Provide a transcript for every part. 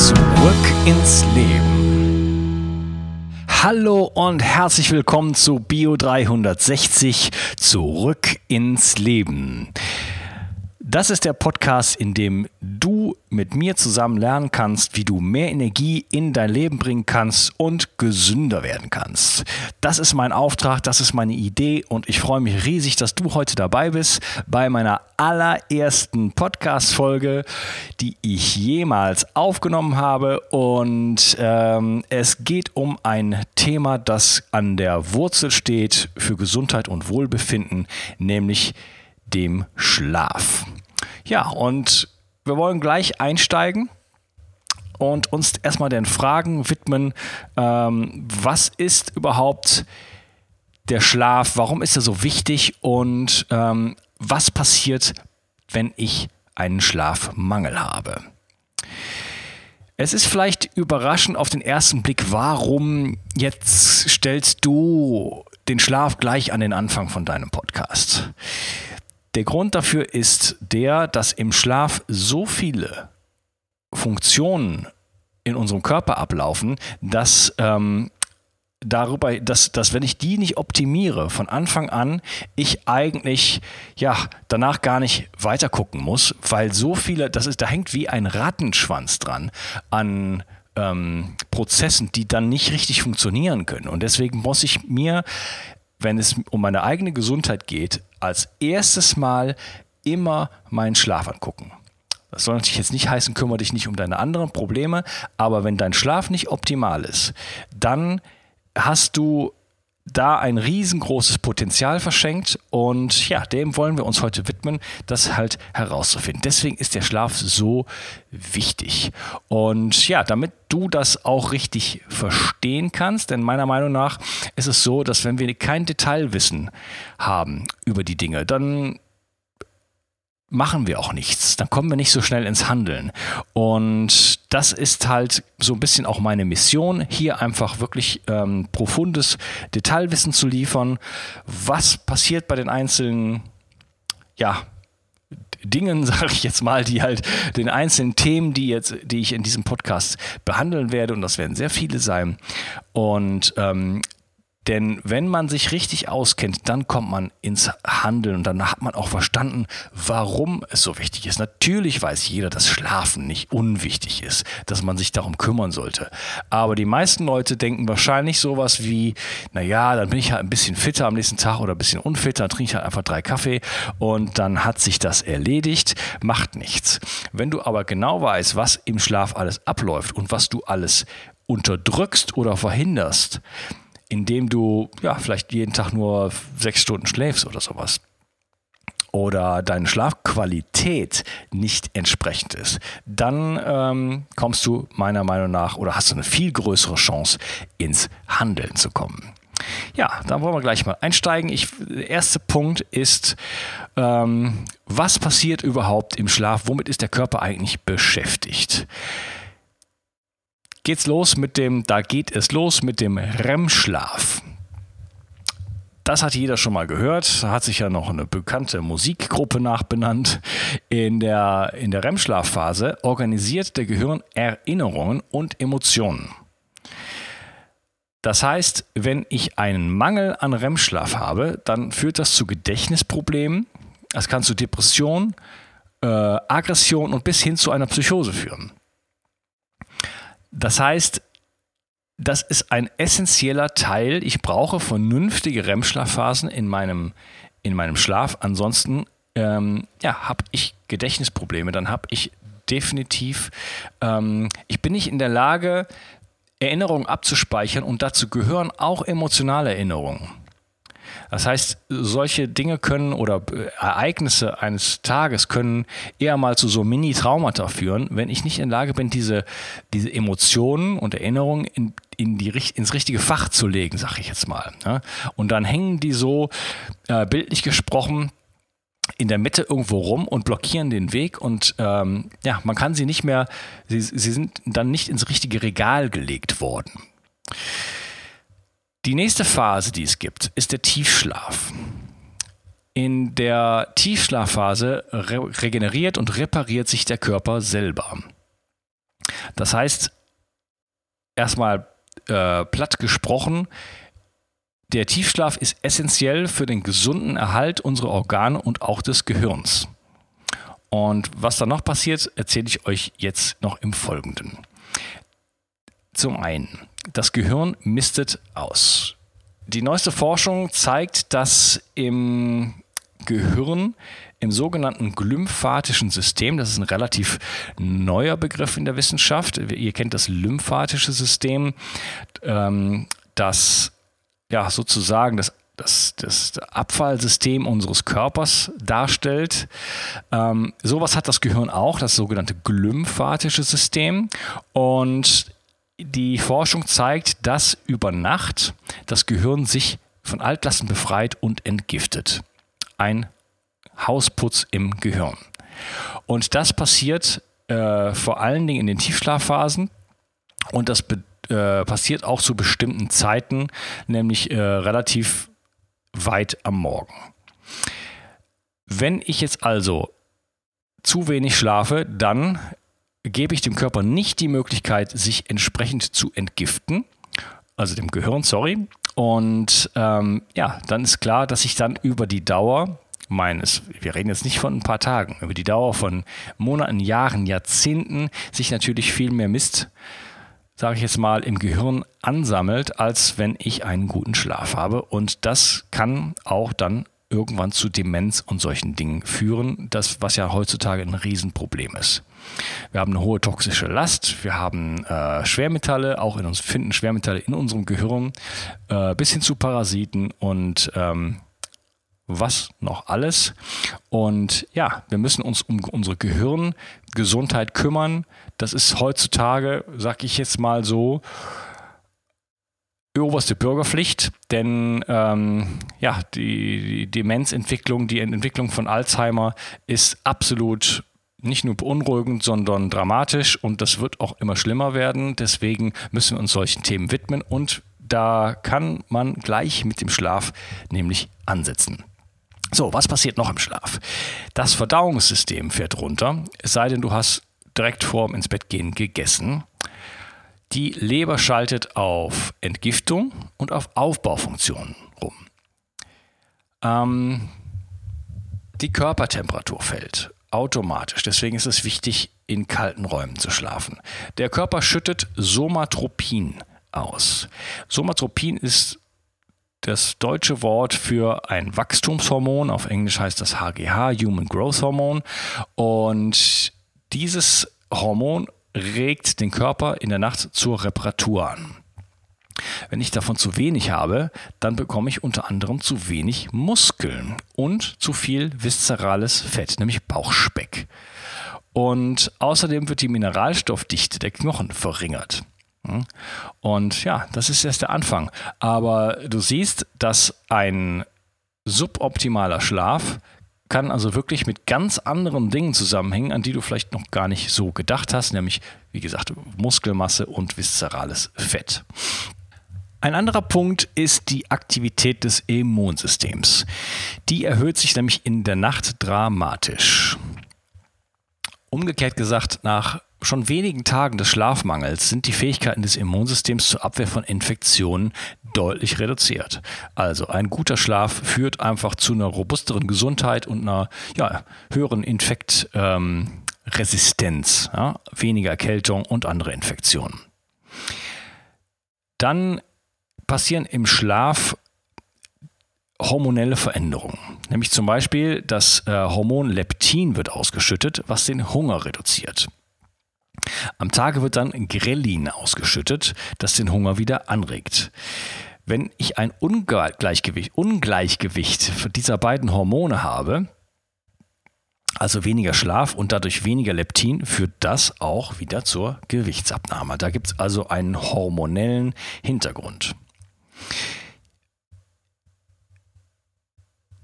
Zurück ins Leben. Hallo und herzlich willkommen zu Bio 360 Zurück ins Leben. Das ist der Podcast, in dem du mit mir zusammen lernen kannst, wie du mehr Energie in dein Leben bringen kannst und gesünder werden kannst. Das ist mein Auftrag, das ist meine Idee und ich freue mich riesig, dass du heute dabei bist bei meiner allerersten Podcast-Folge, die ich jemals aufgenommen habe. Und ähm, es geht um ein Thema, das an der Wurzel steht für Gesundheit und Wohlbefinden, nämlich dem Schlaf. Ja, und wir wollen gleich einsteigen und uns erstmal den Fragen widmen, ähm, was ist überhaupt der Schlaf, warum ist er so wichtig und ähm, was passiert, wenn ich einen Schlafmangel habe. Es ist vielleicht überraschend auf den ersten Blick, warum jetzt stellst du den Schlaf gleich an den Anfang von deinem Podcast. Der Grund dafür ist der, dass im Schlaf so viele Funktionen in unserem Körper ablaufen, dass ähm, darüber, dass, dass wenn ich die nicht optimiere von Anfang an, ich eigentlich ja danach gar nicht weiter gucken muss, weil so viele, das ist, da hängt wie ein Rattenschwanz dran an ähm, Prozessen, die dann nicht richtig funktionieren können. Und deswegen muss ich mir wenn es um meine eigene Gesundheit geht, als erstes Mal immer meinen Schlaf angucken. Das soll natürlich jetzt nicht heißen, kümmere dich nicht um deine anderen Probleme, aber wenn dein Schlaf nicht optimal ist, dann hast du da ein riesengroßes Potenzial verschenkt und ja, dem wollen wir uns heute widmen, das halt herauszufinden. Deswegen ist der Schlaf so wichtig. Und ja, damit du das auch richtig verstehen kannst, denn meiner Meinung nach ist es so, dass wenn wir kein Detailwissen haben über die Dinge, dann machen wir auch nichts. Dann kommen wir nicht so schnell ins Handeln. Und das ist halt so ein bisschen auch meine Mission, hier einfach wirklich ähm, profundes Detailwissen zu liefern. Was passiert bei den einzelnen, ja, Dingen, sage ich jetzt mal, die halt den einzelnen Themen, die jetzt, die ich in diesem Podcast behandeln werde, und das werden sehr viele sein. Und ähm, denn wenn man sich richtig auskennt, dann kommt man ins Handeln und dann hat man auch verstanden, warum es so wichtig ist. Natürlich weiß jeder, dass Schlafen nicht unwichtig ist, dass man sich darum kümmern sollte. Aber die meisten Leute denken wahrscheinlich sowas wie, naja, dann bin ich halt ein bisschen fitter am nächsten Tag oder ein bisschen unfitter, dann trinke ich halt einfach drei Kaffee und dann hat sich das erledigt, macht nichts. Wenn du aber genau weißt, was im Schlaf alles abläuft und was du alles unterdrückst oder verhinderst, indem du ja vielleicht jeden Tag nur sechs Stunden schläfst oder sowas oder deine Schlafqualität nicht entsprechend ist, dann ähm, kommst du meiner Meinung nach oder hast du eine viel größere Chance, ins Handeln zu kommen. Ja, da wollen wir gleich mal einsteigen. Ich, der erste Punkt ist, ähm, was passiert überhaupt im Schlaf? Womit ist der Körper eigentlich beschäftigt? Geht's los mit dem, da geht es los mit dem REM-Schlaf. Das hat jeder schon mal gehört. Hat sich ja noch eine bekannte Musikgruppe nachbenannt. In der, in der REM-Schlafphase organisiert der Gehirn Erinnerungen und Emotionen. Das heißt, wenn ich einen Mangel an REM-Schlaf habe, dann führt das zu Gedächtnisproblemen. Es kann zu Depressionen, äh, Aggression und bis hin zu einer Psychose führen. Das heißt, das ist ein essentieller Teil. Ich brauche vernünftige REM-Schlafphasen in meinem, in meinem Schlaf. Ansonsten ähm, ja, habe ich Gedächtnisprobleme. Dann habe ich definitiv, ähm, ich bin nicht in der Lage, Erinnerungen abzuspeichern und dazu gehören auch emotionale Erinnerungen. Das heißt, solche Dinge können oder Ereignisse eines Tages können eher mal zu so Mini-Traumata führen, wenn ich nicht in der Lage bin, diese, diese Emotionen und Erinnerungen in, in die, ins richtige Fach zu legen, sag ich jetzt mal. Ja? Und dann hängen die so, äh, bildlich gesprochen, in der Mitte irgendwo rum und blockieren den Weg und ähm, ja, man kann sie nicht mehr, sie, sie sind dann nicht ins richtige Regal gelegt worden. Die nächste Phase, die es gibt, ist der Tiefschlaf. In der Tiefschlafphase re regeneriert und repariert sich der Körper selber. Das heißt, erstmal äh, platt gesprochen, der Tiefschlaf ist essentiell für den gesunden Erhalt unserer Organe und auch des Gehirns. Und was da noch passiert, erzähle ich euch jetzt noch im Folgenden. Zum einen, das Gehirn mistet aus. Die neueste Forschung zeigt, dass im Gehirn im sogenannten glymphatischen System, das ist ein relativ neuer Begriff in der Wissenschaft, ihr kennt das lymphatische System, ähm, das ja sozusagen das das, das Abfallsystem unseres Körpers darstellt. Ähm, sowas hat das Gehirn auch, das sogenannte glymphatische System. Und die Forschung zeigt, dass über Nacht das Gehirn sich von Altlasten befreit und entgiftet. Ein Hausputz im Gehirn. Und das passiert äh, vor allen Dingen in den Tiefschlafphasen. Und das äh, passiert auch zu bestimmten Zeiten, nämlich äh, relativ weit am Morgen. Wenn ich jetzt also zu wenig schlafe, dann gebe ich dem Körper nicht die Möglichkeit, sich entsprechend zu entgiften, also dem Gehirn, sorry. Und ähm, ja, dann ist klar, dass ich dann über die Dauer meines, wir reden jetzt nicht von ein paar Tagen, über die Dauer von Monaten, Jahren, Jahrzehnten sich natürlich viel mehr Mist sage ich jetzt mal, im Gehirn ansammelt, als wenn ich einen guten Schlaf habe. Und das kann auch dann irgendwann zu Demenz und solchen Dingen führen, das was ja heutzutage ein Riesenproblem ist. Wir haben eine hohe toxische Last, wir haben äh, Schwermetalle, auch in uns finden Schwermetalle in unserem Gehirn, äh, bis hin zu Parasiten und ähm, was noch alles. Und ja, wir müssen uns um unsere Gehirngesundheit kümmern. Das ist heutzutage, sag ich jetzt mal so, oberste Bürgerpflicht, denn ähm, ja, die, die Demenzentwicklung, die Entwicklung von Alzheimer ist absolut nicht nur beunruhigend, sondern dramatisch und das wird auch immer schlimmer werden. Deswegen müssen wir uns solchen Themen widmen und da kann man gleich mit dem Schlaf nämlich ansetzen. So, was passiert noch im Schlaf? Das Verdauungssystem fährt runter, es sei denn, du hast direkt vorm ins Bett gehen gegessen. Die Leber schaltet auf Entgiftung und auf Aufbaufunktionen rum. Ähm, die Körpertemperatur fällt automatisch. Deswegen ist es wichtig, in kalten Räumen zu schlafen. Der Körper schüttet Somatropin aus. Somatropin ist das deutsche Wort für ein Wachstumshormon. Auf Englisch heißt das HGH, Human Growth Hormone. Und dieses Hormon regt den Körper in der Nacht zur Reparatur an. Wenn ich davon zu wenig habe, dann bekomme ich unter anderem zu wenig Muskeln und zu viel viszerales Fett, nämlich Bauchspeck. Und außerdem wird die Mineralstoffdichte der Knochen verringert. Und ja, das ist erst der Anfang. Aber du siehst, dass ein suboptimaler Schlaf kann also wirklich mit ganz anderen Dingen zusammenhängen, an die du vielleicht noch gar nicht so gedacht hast, nämlich, wie gesagt, Muskelmasse und viszerales Fett. Ein anderer Punkt ist die Aktivität des Immunsystems. Die erhöht sich nämlich in der Nacht dramatisch. Umgekehrt gesagt, nach schon wenigen Tagen des Schlafmangels sind die Fähigkeiten des Immunsystems zur Abwehr von Infektionen deutlich reduziert. Also ein guter Schlaf führt einfach zu einer robusteren Gesundheit und einer ja, höheren Infektresistenz, ähm, ja, weniger Erkältung und andere Infektionen. Dann passieren im Schlaf hormonelle Veränderungen. Nämlich zum Beispiel das äh, Hormon Leptin wird ausgeschüttet, was den Hunger reduziert. Am Tage wird dann Grelin ausgeschüttet, das den Hunger wieder anregt. Wenn ich ein Ungleichgewicht, Ungleichgewicht dieser beiden Hormone habe, also weniger Schlaf und dadurch weniger Leptin, führt das auch wieder zur Gewichtsabnahme. Da gibt es also einen hormonellen Hintergrund.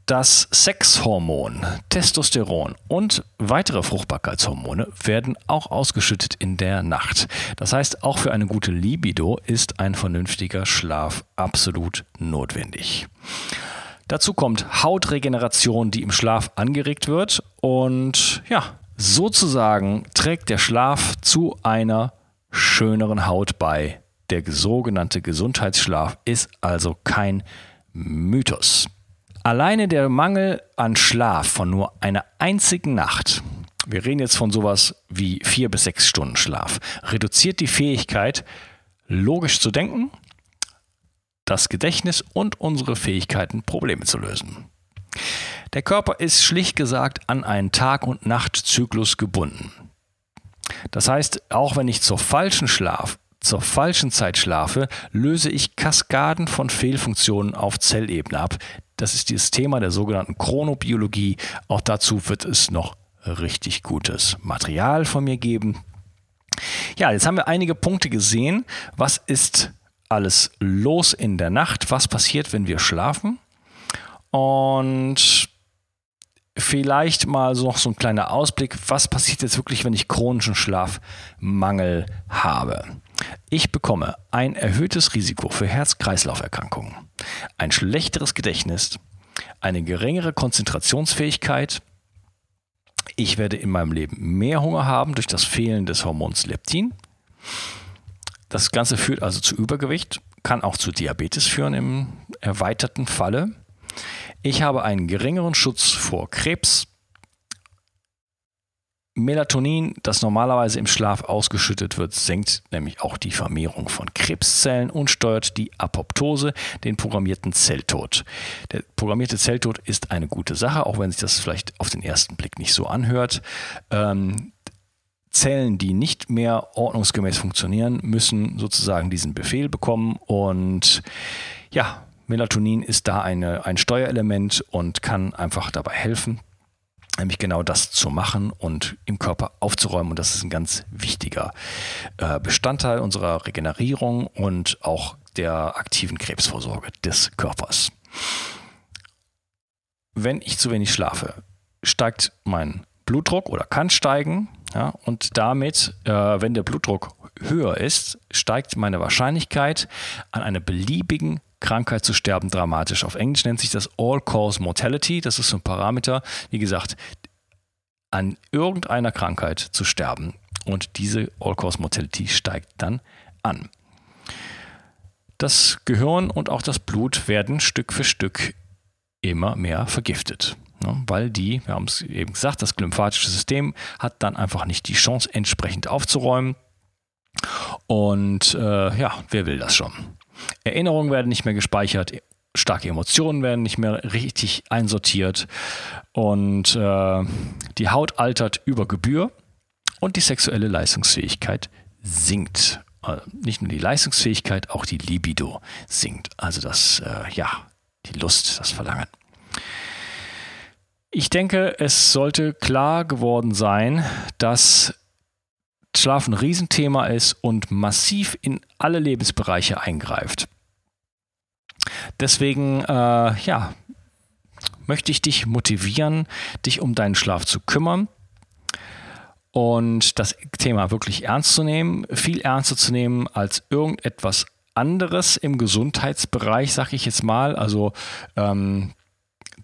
Das Sexhormon, Testosteron und weitere Fruchtbarkeitshormone werden auch ausgeschüttet in der Nacht. Das heißt, auch für eine gute Libido ist ein vernünftiger Schlaf absolut notwendig. Dazu kommt Hautregeneration, die im Schlaf angeregt wird und ja, sozusagen trägt der Schlaf zu einer schöneren Haut bei. Der sogenannte Gesundheitsschlaf ist also kein Mythos. Alleine der Mangel an Schlaf von nur einer einzigen Nacht, wir reden jetzt von sowas wie vier bis sechs Stunden Schlaf, reduziert die Fähigkeit, logisch zu denken, das Gedächtnis und unsere Fähigkeiten, Probleme zu lösen. Der Körper ist schlicht gesagt an einen Tag- und Nachtzyklus gebunden. Das heißt, auch wenn ich zur falschen Schlaf zur falschen Zeit schlafe, löse ich Kaskaden von Fehlfunktionen auf Zellebene ab. Das ist dieses Thema der sogenannten Chronobiologie. Auch dazu wird es noch richtig gutes Material von mir geben. Ja, jetzt haben wir einige Punkte gesehen. Was ist alles los in der Nacht? Was passiert, wenn wir schlafen? Und vielleicht mal so noch so ein kleiner Ausblick, was passiert jetzt wirklich, wenn ich chronischen Schlafmangel habe. Ich bekomme ein erhöhtes Risiko für Herz-Kreislauf-Erkrankungen, ein schlechteres Gedächtnis, eine geringere Konzentrationsfähigkeit. Ich werde in meinem Leben mehr Hunger haben durch das Fehlen des Hormons Leptin. Das Ganze führt also zu Übergewicht, kann auch zu Diabetes führen im erweiterten Falle. Ich habe einen geringeren Schutz vor Krebs, Melatonin, das normalerweise im Schlaf ausgeschüttet wird, senkt nämlich auch die Vermehrung von Krebszellen und steuert die Apoptose, den programmierten Zelltod. Der programmierte Zelltod ist eine gute Sache, auch wenn sich das vielleicht auf den ersten Blick nicht so anhört. Ähm, Zellen, die nicht mehr ordnungsgemäß funktionieren, müssen sozusagen diesen Befehl bekommen und ja, Melatonin ist da eine, ein Steuerelement und kann einfach dabei helfen, nämlich genau das zu machen und im Körper aufzuräumen. Und das ist ein ganz wichtiger äh, Bestandteil unserer Regenerierung und auch der aktiven Krebsvorsorge des Körpers. Wenn ich zu wenig schlafe, steigt mein Blutdruck oder kann steigen. Ja, und damit, äh, wenn der Blutdruck höher ist, steigt meine Wahrscheinlichkeit, an einer beliebigen Krankheit zu sterben dramatisch. Auf Englisch nennt sich das All-Cause Mortality. Das ist so ein Parameter, wie gesagt, an irgendeiner Krankheit zu sterben. Und diese All-Cause Mortality steigt dann an. Das Gehirn und auch das Blut werden Stück für Stück immer mehr vergiftet. Ne? Weil die, wir haben es eben gesagt, das lymphatische System hat dann einfach nicht die Chance, entsprechend aufzuräumen. Und äh, ja, wer will das schon? Erinnerungen werden nicht mehr gespeichert, starke Emotionen werden nicht mehr richtig einsortiert und äh, die Haut altert über Gebühr und die sexuelle Leistungsfähigkeit sinkt. Äh, nicht nur die Leistungsfähigkeit, auch die Libido sinkt. Also das, äh, ja, die Lust, das Verlangen. Ich denke, es sollte klar geworden sein, dass Schlaf ein Riesenthema ist und massiv in alle Lebensbereiche eingreift. Deswegen, äh, ja, möchte ich dich motivieren, dich um deinen Schlaf zu kümmern und das Thema wirklich ernst zu nehmen, viel ernster zu nehmen als irgendetwas anderes im Gesundheitsbereich, sag ich jetzt mal. Also ähm,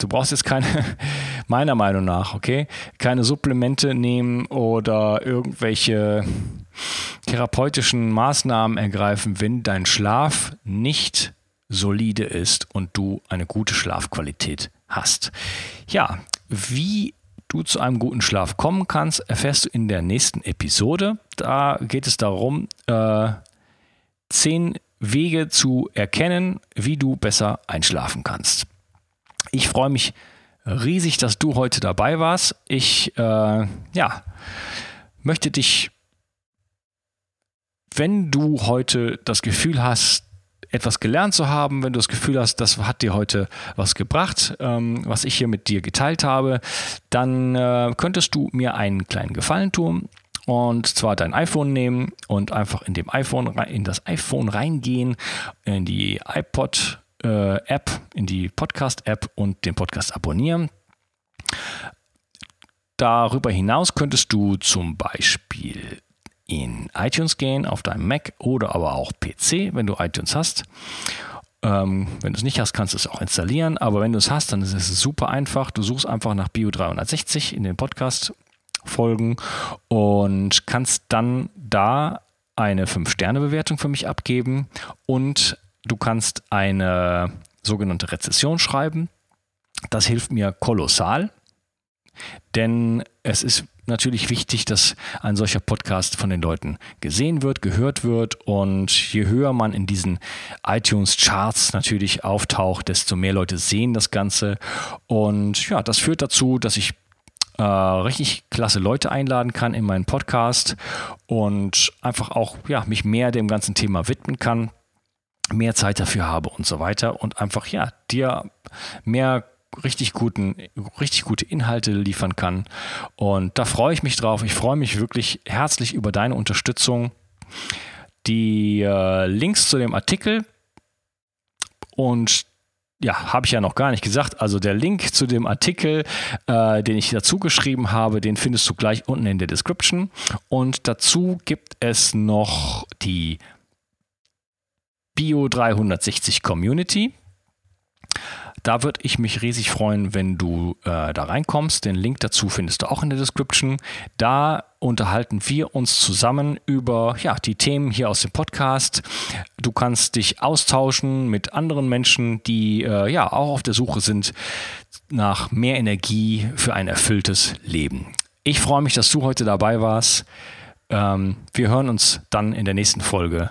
du brauchst jetzt keine, meiner Meinung nach, okay, keine Supplemente nehmen oder irgendwelche therapeutischen Maßnahmen ergreifen, wenn dein Schlaf nicht solide ist und du eine gute Schlafqualität hast. Ja, wie du zu einem guten Schlaf kommen kannst, erfährst du in der nächsten Episode. Da geht es darum, äh, zehn Wege zu erkennen, wie du besser einschlafen kannst. Ich freue mich riesig, dass du heute dabei warst. Ich äh, ja, möchte dich, wenn du heute das Gefühl hast, etwas gelernt zu haben, wenn du das Gefühl hast, das hat dir heute was gebracht, ähm, was ich hier mit dir geteilt habe, dann äh, könntest du mir einen kleinen Gefallen tun und zwar dein iPhone nehmen und einfach in dem iPhone in das iPhone reingehen, in die iPod äh, App, in die Podcast App und den Podcast abonnieren. Darüber hinaus könntest du zum Beispiel in iTunes gehen, auf deinem Mac oder aber auch PC, wenn du iTunes hast. Ähm, wenn du es nicht hast, kannst du es auch installieren. Aber wenn du es hast, dann ist es super einfach. Du suchst einfach nach Bio 360 in den Podcast folgen und kannst dann da eine 5-Sterne-Bewertung für mich abgeben und du kannst eine sogenannte Rezession schreiben. Das hilft mir kolossal, denn es ist natürlich wichtig, dass ein solcher Podcast von den Leuten gesehen wird, gehört wird. Und je höher man in diesen iTunes-Charts natürlich auftaucht, desto mehr Leute sehen das Ganze. Und ja, das führt dazu, dass ich äh, richtig klasse Leute einladen kann in meinen Podcast und einfach auch ja, mich mehr dem ganzen Thema widmen kann, mehr Zeit dafür habe und so weiter und einfach ja, dir mehr richtig guten, richtig gute Inhalte liefern kann. Und da freue ich mich drauf. Ich freue mich wirklich herzlich über deine Unterstützung. Die äh, Links zu dem Artikel und ja, habe ich ja noch gar nicht gesagt. Also der Link zu dem Artikel, äh, den ich dazu geschrieben habe, den findest du gleich unten in der Description. Und dazu gibt es noch die Bio 360 Community. Da würde ich mich riesig freuen, wenn du äh, da reinkommst. Den Link dazu findest du auch in der Description. Da unterhalten wir uns zusammen über ja, die Themen hier aus dem Podcast. Du kannst dich austauschen mit anderen Menschen, die äh, ja auch auf der Suche sind nach mehr Energie für ein erfülltes Leben. Ich freue mich, dass du heute dabei warst. Ähm, wir hören uns dann in der nächsten Folge.